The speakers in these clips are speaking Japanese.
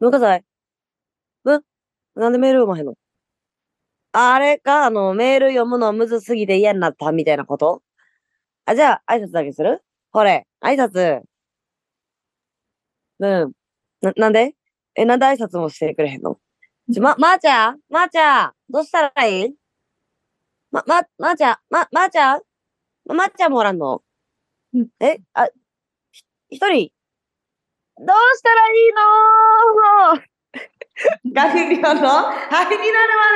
文化財。うんなんでメール読まへんの？あれかあの、メール読むのむずすぎて嫌になったみたいなこと？あ、じゃあ、挨拶だけする？ほれ、挨拶。うん。な、なんで？え、なんで挨拶もしてくれへんの？ちょ、ま、まー、ちゃん？まー、ちゃん？どうしたらいい？ま、ま、まー、ちゃん？ま、まー、ちゃん？ま、まー、ちゃんもおらんの？え、あ、ひ一人？どうしたらいいの ガリリオのハになるま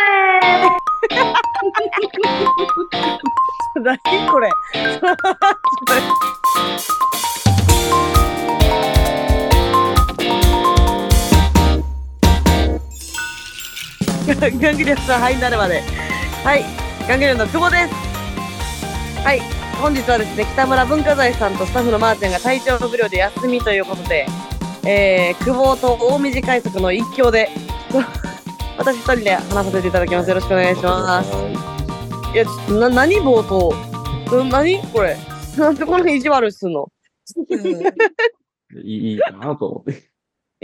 で 何これガングリオンのハになるまで。はい。ガングリオンの久保です。はい。本日はですね、北村文化財さんとスタッフのまーちゃんが体調不良で休みということで、えー、久保と大水快速の一強で、私一人で話させていただきます。よろしくお願いします。いや、ちょっと、な、何冒頭？うん何これ？なんでこの意地悪すんの？いいいいかなと思って。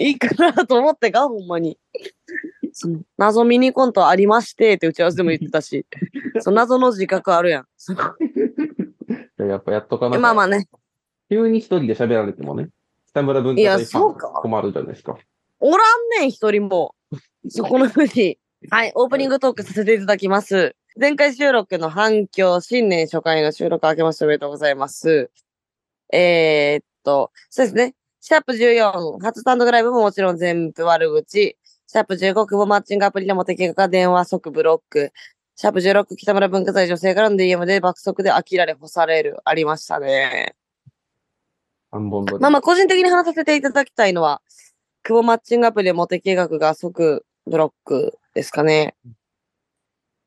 いいかなと思ってかほんまに。その謎ミニコントありましてって打ち合わせでも言ってたし、その謎の自覚あるやん。その やっぱやっとかなまあまあね、急に一人で喋られてもね、北村文化いや財さん困るじゃないですか。おらんねん、一人も。そこのふうに。はい、オープニングトークさせていただきます。前回収録の反響、新年初回の収録明けましておめでとうございます。えー、っと、そうですね。シャープ14、初単独ライブももちろん全部悪口。シャープ15、久保マッチングアプリでも適格が電話即ブロック。シャープ16、北村文化財女性からの DM で爆速で飽きられ干される。ありましたね。三本撮り。まあまあ、個人的に話させていただきたいのは、久保マッチングアプリでモテ計画が即ブロックですかね。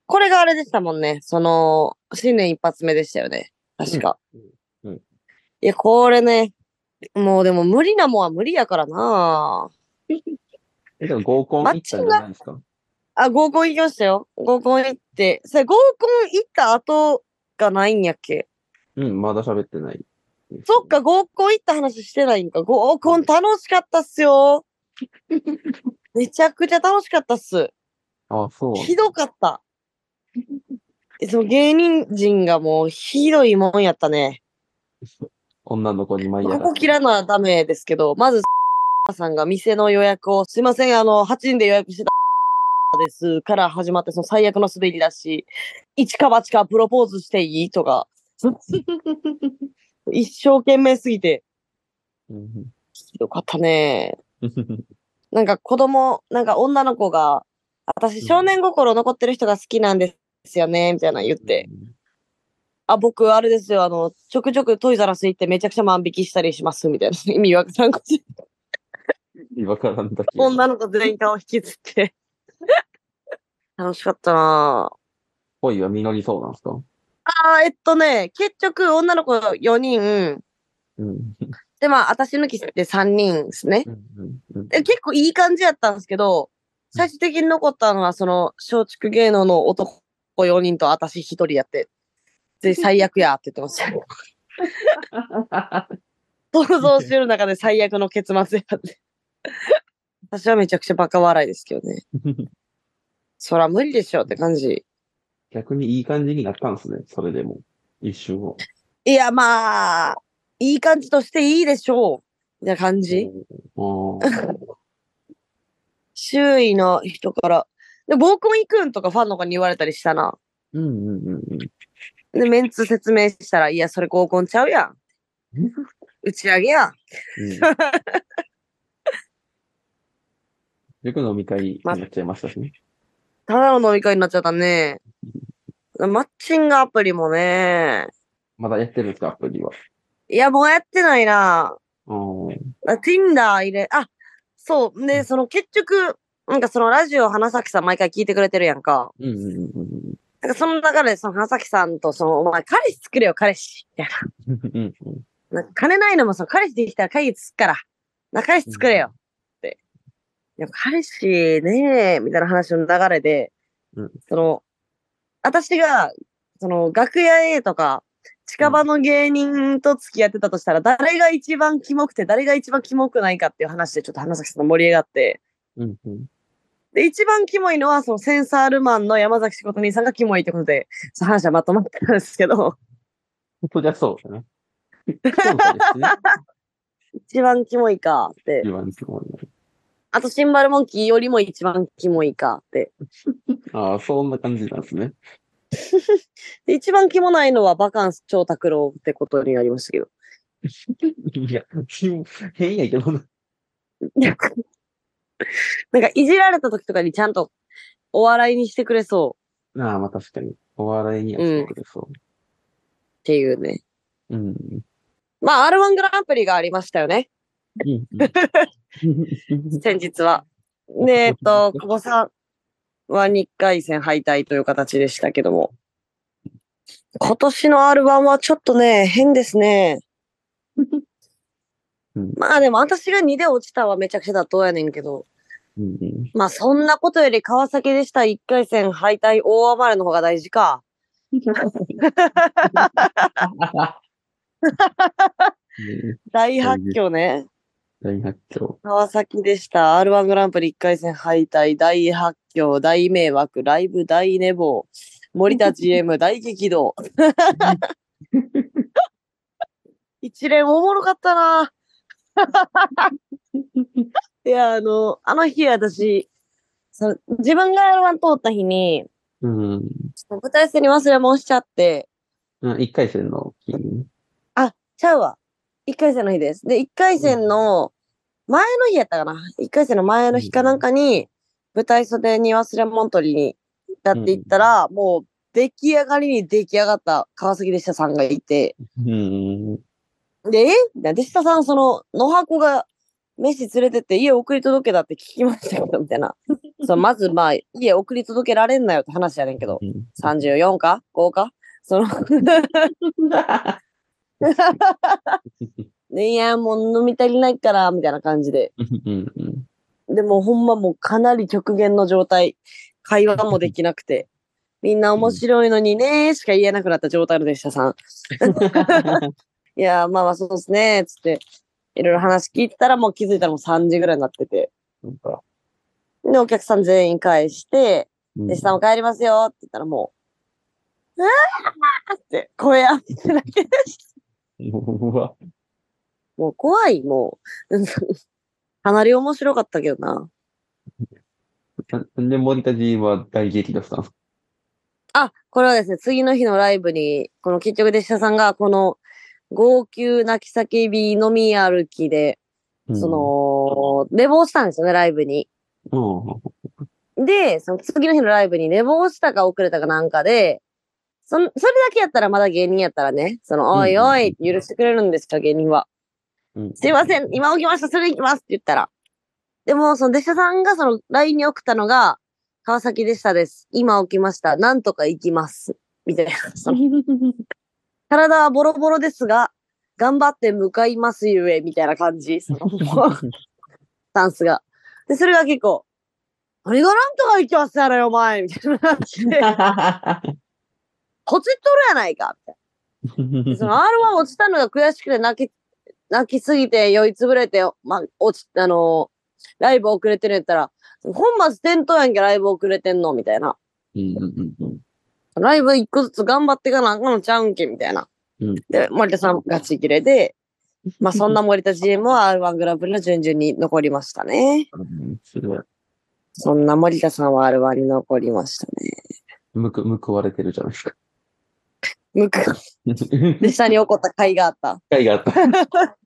これがあれでしたもんね。その、新年一発目でしたよね。確か。うんうんいや、これね、もうでも無理なもんは無理やからなえ、でも合コン行ったんじゃないですか？あ、合コン行きましたよ。合コン行って。それ合コン行った後がないんやっけ？うん、まだ喋ってない。そっか、合コン行った話してないんか。合コン楽しかったっすよ。めちゃくちゃ楽しかったっす。あ、そう。ひどかった。えその芸人陣がもうひどいもんやったね。女の子に舞い上こ。こ切らなダメですけど、まず、さんが店の予約を、すいません、あの、8人で予約してたですから始まって、その最悪の滑り出し、一か八かプロポーズしていい？とか、一生懸命すぎて、うんひどかったね。なんか子供、なんか女の子が、私少年心残ってる人が好きなんですよね、みたいなの言って。あ、僕、あれですよ、あの、ちょくちょくトイザラス行ってめちゃくちゃ万引きしたりします、みたいな。意味わからんことうん。わからんだけ。女の子全員顔引きつって。楽しかったなぁ。恋は実りそうなんですか？あーえっとね、結局女の子4人、うん。で、まあ、私抜きで3人ですね。うんうんで結構いい感じやったんですけど、最終的に残ったのは、その、松竹芸能の男4人と私1人やって、で、最悪やって言ってました。想像してる中で最悪の結末やって。私はめちゃくちゃバカ笑いですけどね。そら無理でしょって感じ。逆にいい感じになったんですね。それでも。一瞬を。いや、まあ、いい感じとしていいでしょう。みたいな感じ。うん。周囲の人から。で、合コン行くんとかファンの子に言われたりしたな。うんうんうんうん。で、メンツ説明したら、いや、それ合コンちゃうやん。打ち上げやん。うん 塾飲み会になっちゃいましたしね。ただの飲み会になっちゃったね。マッチングアプリもね。まだやってるんですか、アプリは？いや、もうやってないな。うん。あ Tinder 入れ、あ、そう。で、その結局、なんかそのラジオ花咲さん毎回聞いてくれてるやんか。うんうんうんうんなんかその中でその花咲さんとその、お前彼氏作れよ、彼氏。みたいうんうんな。なんか金ないのもその彼氏できたら会議つくから。な、彼氏作れよ。や、彼氏ねえ、みたいな話の流れで、うんその、私が、その、楽屋 A とか、近場の芸人と付き合ってたとしたら、誰が一番キモくて、誰が一番キモくないかっていう話でちょっと花咲さんと盛り上がって、うんうん。で、一番キモいのは、そのセンサールマンの山崎仕事人さんがキモいってことで、その話はまとまってたんですけど、そりゃそうだね。ね。一番キモいかって一。番すごいね。あと、シンバルモンキーよりも一番キモいかって。ああ、そんな感じなんですね。で 一番キモないのはバカンス超拓郎ってことになりましたけど。いや、変やけどな。なんか、いじられた時とかにちゃんとお笑いにしてくれそうああ、まあ確かに。お笑いにはしてくれそっていうね。う。うん。まあ、R1 グランプリがありましたよね。うん。先日は。で、えっと、久保さんは2回戦敗退という形でしたけども。今年の R1 はちょっとね、変ですね。うんまあでも私が2で落ちたはめちゃくちゃ妥当やねんけど。まあそんなことより川崎でした1回戦敗退大暴れの方が大事か。ね 大発狂ね。大発狂。川崎でした。R1 グランプリ1回戦敗退、大発狂、大迷惑、ライブ大寝坊、森田 GM 大激動。一連おもろかったな。いや、あの、あの日私、その自分が R1 通った日に、うん。舞台戦に忘れ物しちゃって、うん一回戦の日に？あ、ちゃうわ。一回戦の日です。で、一回戦の前の日やったかな。一回戦の前の日かなんかに、舞台袖に忘れ物取りにやっていったら、もう出来上がりに出来上がった川崎でしたさんがいて、うん。で、え？でしたさん、その、野箱が飯連れてって家送り届けだって聞きましたけど、みたいな。そう、まずまあ、家送り届けられんなよって話やねんけど、34か ?5 かその、ね いや、もう飲み足りないから、みたいな感じで。でもほんまもうかなり極限の状態。会話もできなくて。みんな面白いのにねしか言えなくなった状態の弟子さん。いや、まあまあそうですね、つって。いろいろ話聞いてたらもう気づいたらもう3時ぐらいになってて。で、お客さん全員返して、うん弟子さんも帰りますよって言ったらもう、うわーって声上げてだけでした。うわ。もう怖い、もう。かなり面白かったけどな。なんで森田 G は大激怒したん？ですかあ、これはですね、次の日のライブに、この結局弟子さんが、この、号泣泣き叫び飲み歩きで、そ、の、寝坊したんですよね、ライブに。うん。で、その次の日のライブに寝坊したか遅れたかなんかで、そん、それだけやったらまだ芸人やったらね、その、おいおい、許してくれるんですか、芸人は。うん。すいません、今起きました、それ行きますって言ったら。でも、その弟子さんがその LINE に送ったのが、川崎でしたです。今起きました。なんとか行きます。みたいな。その体はボロボロですが、頑張って向かいますゆえ、みたいな感じ。その スタンスが。で、それが結構、何がなんとか行きますやろよ、お前みたいな感じで、こつっとるやないかみたいな。で その R1 落ちたのが悔しくて泣き、泣きすぎて酔いつぶれて、ま、落ち、あのライブ遅れてるんやったら、本末転倒やんけ、ライブ遅れてんのみたいな。うんうんうんライブ一個ずつ頑張ってかなあかんのちゃうんけみたいな。うんで、森田さんガチ切れで、まあそんな森田 GM は R1 グランプリの準々に残りましたね。うん。すごい。そんな森田さんは R1 に残りましたね。むく、報われてるじゃないですか。むく、で、下に起こった甲斐があった。会があった。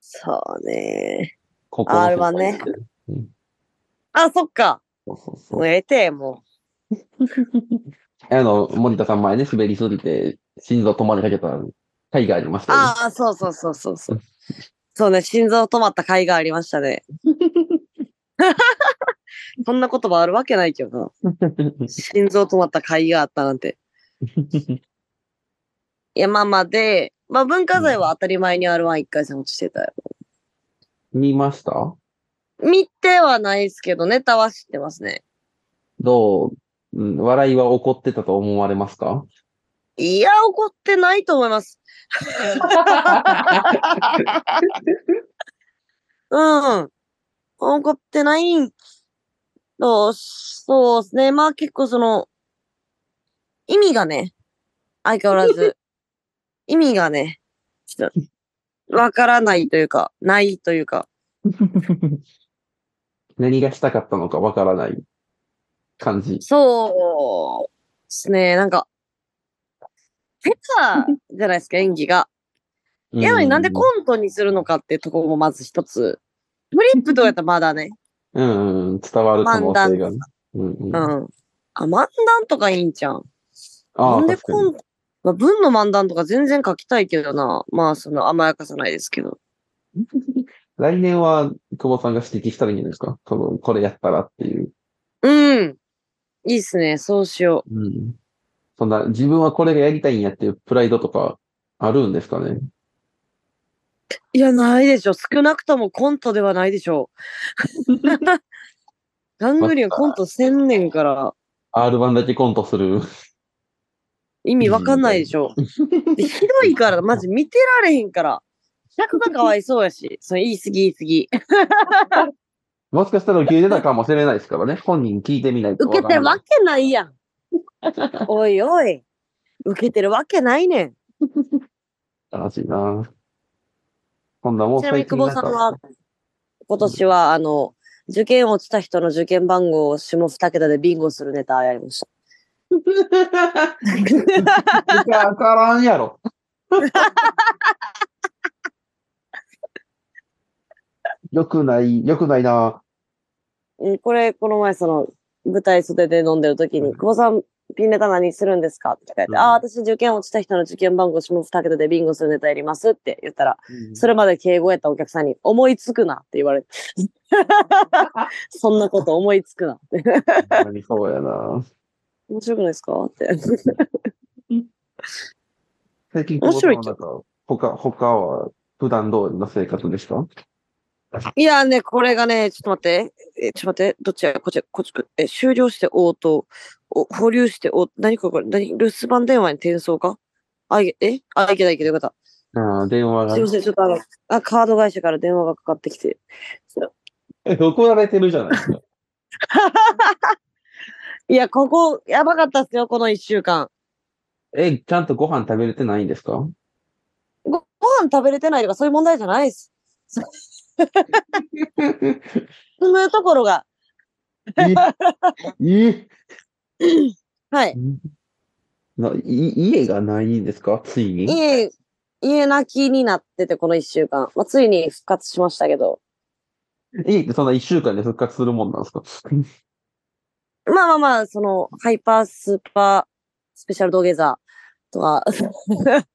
そうね。ここの R1 ね。うんあ、そっか。そうそうそうもうええて、もあの、森田さん前ね、滑りすぎて、心臓止まりかけた回がありましう。たよね。ああ、そうそうそうそうそう。そうね、心臓止まった甲斐がありましたね。そんな言葉あるわけないけどな。心臓止まった甲斐があったなんて。いや、まで、まあ文化財は当たり前に R1 一回戦落ちてたよ。見ました？見てはないですけど、ネタは知ってますね。どう、うん笑いは起こってたと思われますか？いや、怒ってないと思います。うん。あ残ってないんと、そうですね。まあ結構その、意味がね、相変わらず、意味がね、ちょっと、わからないというか、ないというか、何がしたかったのかわからない感じ。そうですね。なんか、下手じゃないですか、演技が。やのになんでコントにするのかっていうところもまず一つ。フリップとかやったらまだね。うんうん、伝わる可能性がね。うんうん。うあん。あ、漫談とかいいんじゃん。なあ、んで確かに。コント、まあ、文の漫談とか全然書きたいけどな。まあ、その甘やかさないですけど。来年は久保さんが指摘したらいいんじゃないですか？その、これやったらっていう。うん。いいっすね。そうしようん。そんな、自分はこれがやりたいんやっていうプライドとかあるんですかね？う。いや、ないでしょ。少なくともコントではないでしょう。ガングリオンコントせんねんから。?R1 だけコントする。意味わかんないでしょ。でひどいから、マジ見てられへんから。客がかわいそうやし、それ言い過ぎ言い過ぎ。もしかしたら受け入れたかもしれないですからね。本人聞いてみないと受けてるわ。けないやん。おいおい。受けてるわけないねん。悲しいなこんなもうちなみに久保さんは、今年は、あの、受験落ちた人の受験番号を下二桁でビンゴするネタやりました。わからんやろ。よくない、よくないなうんこれ、この前、その、舞台袖で飲んでる時に、久保さん、ピンネタ何するんですか？って聞かれて、うんああ、私受験落ちた人の受験番号下二桁でビンゴするネタやりますって言ったら、それまで敬語やったお客さんに、思いつくなって言われて。そんなこと思いつくなって。何そうやな面白くないですか？って。最近、面白い久保さんはなんか、他、他は普段通りの生活でしたいやね、これがね、ちょっと待って。え、ちょっと待って。どっちや？こっち、こっち、え、終了して応答。お、保留して応、何これ何？留守番電話に転送か？あ、いけ、え？あ、いけたいけたよかった。ああ、電話がすい。ません、ちょっとあの、あ、カード会社から電話がかかってきて。え、怒られてるじゃないですか。いや、ここ、やばかったっすよ、この一週間。え、ちゃんとご飯食べれてないんですか？ご、ご飯食べれてないとかそういう問題じゃないです。住むところが、ええはい。ない家がないんですか？ついに？家、家泣きになってて、この一週間。まあ、ついに復活しましたけど。家ってそんな一週間で復活するもんなんですか？まあまあまあ、その、ハイパースーパースペシャルドゲザーとか、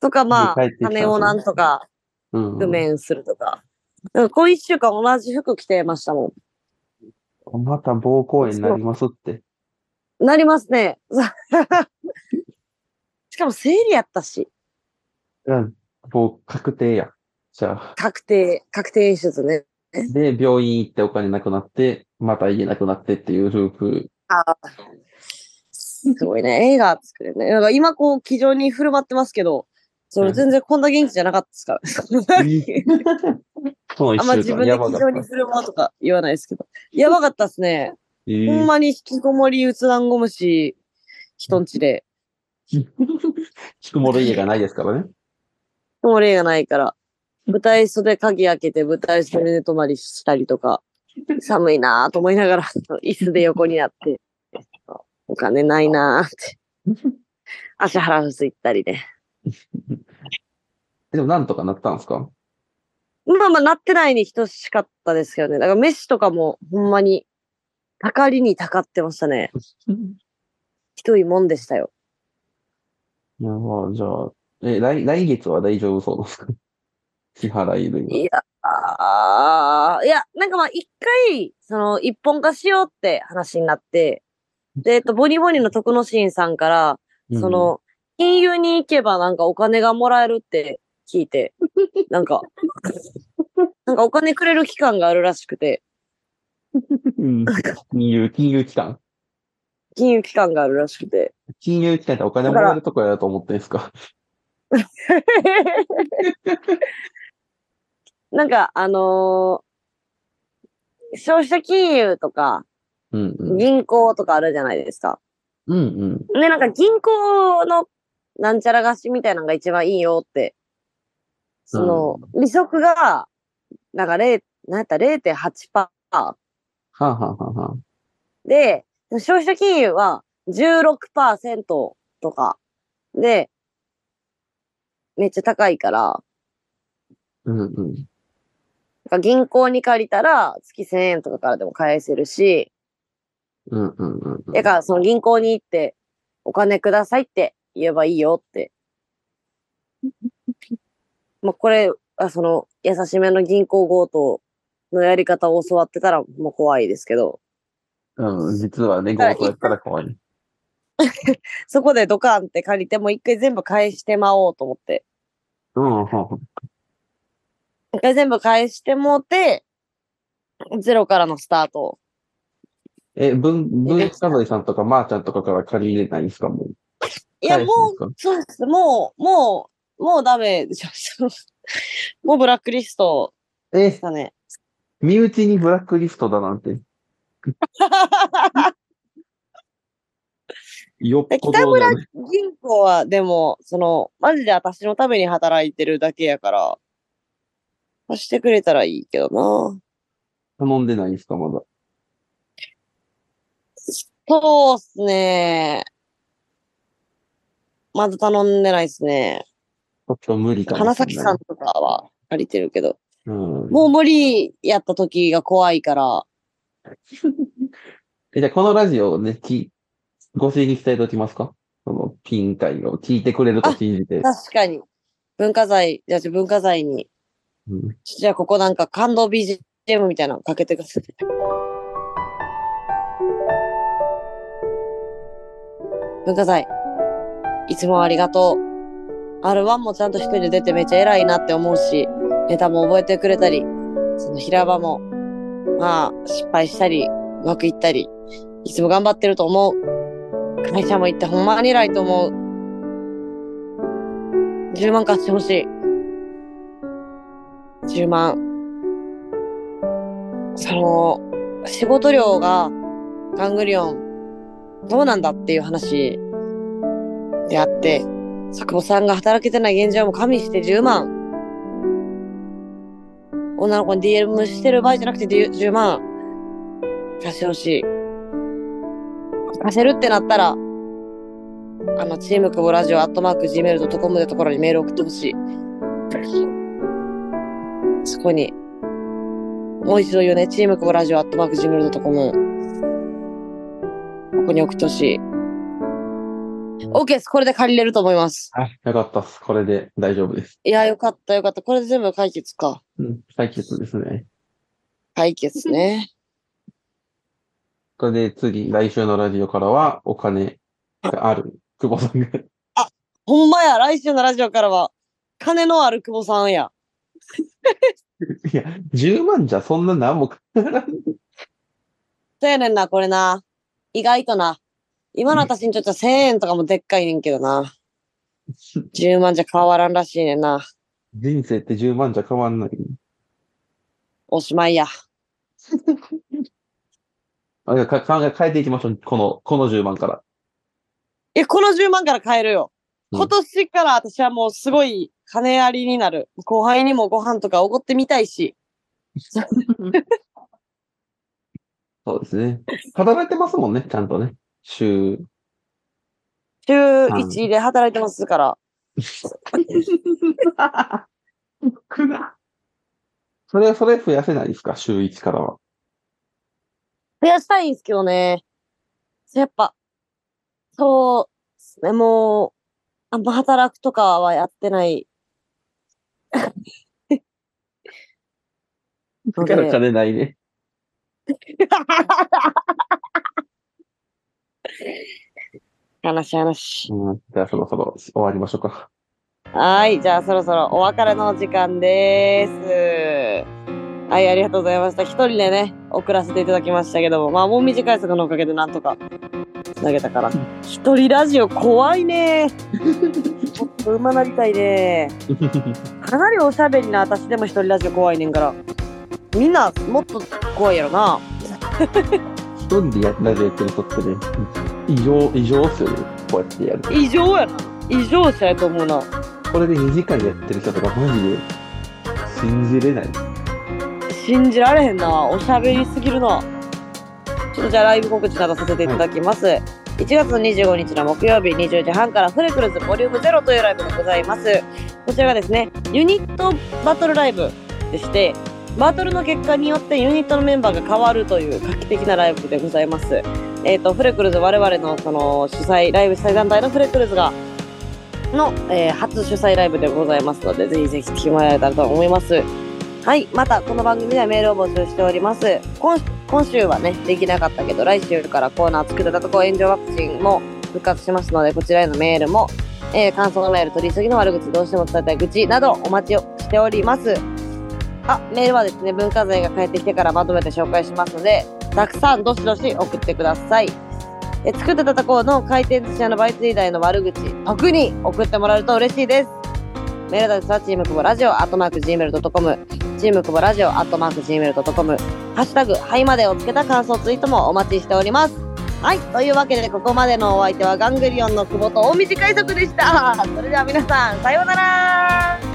とかまあ家帰ってきたんですね金をなんとかうん。工面するとか。なんかこう一週間同じ服着てましたもまた膀胱炎になりますって。ん。なりますね。しかも生理やったし、うん。もう確定や。じゃあ。確定、確定演出ね。で、病院行ってお金なくなって、また家なくなってっていうループ。ああ。すごいね。映画作れるね。なんか今こう、気丈に振る舞ってますけど、それ全然こんな元気じゃなかったですから。あんま自分で気丈に。振る舞うとか言わないですけど。やばかったっすね。えほんまに引きこもり、うつらんごむし、人んちで。引きこもる家がないですからね。引きこもりがないから。舞台袖鍵開けて舞台袖で寝泊まりしたりとか、寒いなぁと思いながら、椅子で横になって、お金ないなぁって。足腹すいったりね。でもなんとかなったんですか？まあまあ、なってないに等しかったですけどね。だから飯とかもほんまに、たかりにたかってましたね。ひどいもんでしたよ。いや、まあ、じゃあ、え、来、来月は大丈夫そうですか？支払い類いや、あーいや、なんかまあ一回、その一本化しようって話になって、で、えっと、ボニボニの徳之進さんから、は。その、金融に行けばなんかお金がもらえるって聞いて、なんか、なんかお金くれる期間があるらしくて、うん、金融、金融機関？金融機関があるらしくて。金融機関ってお金もらえるとこやと思ってんすか？なんか、あのー消費者金融とか、うんうん。銀行とかあるじゃないですか。うんうん。で、なんか銀行のなんちゃら貸しみたいなのが一番いいよって。その、利息が、なんか0、なんやったら0.8%はあ、はあはあはあ、で、消費者金融は16%とかで、めっちゃ高いから、うんうん。なんか銀行に借りたら月1000円とかからでも返せるし、うんうんうんうん。だからその銀行に行ってお金くださいって言えばいいよって。まあこれ、あその優しめの銀行強盗のやり方を教わってたらもう怖いですけど、うん、実はね、強盗やったら怖い。そこでドカンって借りてもう一回全部返してまおうと思って。うん、全部返してもうて、ゼロからのスタート。え、文、文化財さんとか、まーちゃんとかから借り入れないんですか？もう。いや、返もう、そうです。もう、もう、もうダメでしょ。もうブラックリストえ？でし、たね。身内にブラックリストだなんて。よっぽ北村どだね。銀行は、でも、その、マジで私のために働いてるだけやから、貸してくれたらいいけどな。頼んでないんですか、まだ。そうっすね。まだ頼んでないっすね。ちょっと無理かも花。咲さんとかは借りてるけど、うん。もう無理やった時が怖いから、え、じゃあこのラジオをね、き、ご指摘していただきますか？その、ピン会を聞いてくれると信じて。確かに。文化財、じゃあ文化財に、うんじゃあここなんか感動 BGM みたいなのかけてください。文化財、いつもありがとう。R1 もちゃんと一人で出てめっちゃ偉いなって思うし、ネタも覚えてくれたり、その平場も、まあ、失敗したり、うまくいったり、いつも頑張ってると思う。会社も行ってほんまに偉いと思う。10万貸してほしい。10万。その、仕事量が、ガングリオン、どうなんだっていう話であって、佐久保さんが働けてない現状も加味して10万。女の子に DM してる場合じゃなくて10万。貸してほしい。貸せるってなったら、あの、チーム久保ラジオアットマーク Gmail.com のところにメール送ってほしい。そこに、もう一度言うね、チーム久保ラジオアットマーク Gmail.com。ここに送ってほしい。OK です。これで借りれると思います。あ、よかったっす。これで大丈夫です。いや、よかったよかった。これで全部解決か。うん、解決ですね。解決ね。これで次、来週のラジオからは、お金がある、久保さんが。ほんまや、来週のラジオからは、金のある久保さんや。いや、10万じゃそんな何もかからん。そうやねんな、これな。意外とな。今の私にとっては1000円とかもでっかいねんけどな。10万じゃ変わらんらしいねんな。人生って10万じゃ変わんない。おしまいや。あか考え変えていきましょう。この、この10万から。え、この10万から買えるよ。うん今年から私はもうすごい金ありになる。後輩にもご飯とかおごってみたいし。そうですね。働いてますもんね、ちゃんとね。週。週1で働いてますから。それ、それ増やせないですか？週1からは。増やしたいんですけどね。やっぱ、そうですね、もう、あんま働くとかはやってない。だから金ないね。話話。うん。じゃあそろそろ終わりましょうか。はい、じゃあそろそろお別れのお時間です。はい、ありがとうございました。一人でね、送らせていただきましたけども、まあもう短い速のおかげでなんとかつなげたから。一人ラジオ怖いね。もっと馬なりたいね。かなりおしゃべりな私でも一人ラジオ怖いねんから。みんなもっと怖いやろな。一人でやラジオやってる人ってね、異常、異常っすよね。こうやってやる。異常やな。異常者やと思うな。これで2時間やってる人とかマジで信じれない。信じられへんな。おしゃべりすぎるな。ちょっとじゃあライブ告知などさせていただきます。1月の25日の木曜日20時半からフレクルズボリューム0というライブがございます。こちらがですね、ユニットバトルライブでして、バトルの結果によってユニットのメンバーが変わるという画期的なライブでございます。えっ、と、フレクルズ、我々のその主催、ライブ主催団体のフレクルズが、の、えー初主催ライブでございますので、ぜひぜひ来てもらえたらと思います。はい。また、この番組ではメールを募集しております。今今週はね、できなかったけど、来週からコーナー作ってたところ、炎上ワクチンも復活しますので、こちらへのメールも、えー感想のメール、取り急ぎの悪口、どうしても伝えたい愚痴などお待ちをしております。あ、メールはですね、文化財が帰ってきてからまとめて紹介しますので、たくさんどしどし送ってください。え作ってたところの回転寿司屋のバイトリーダーへの悪口、特に送ってもらえると嬉しいです。メールアドレスはチームクボラジオ、アットマーク Gmail.com、チームクボラジオ、アットマーク Gmail.com、ハッシュタグ、はいまでをつけた感想ツイートもお待ちしております。はい。というわけで、ここまでのお相手はガングリオンの久保と大道海賊でした。それでは皆さん、さようなら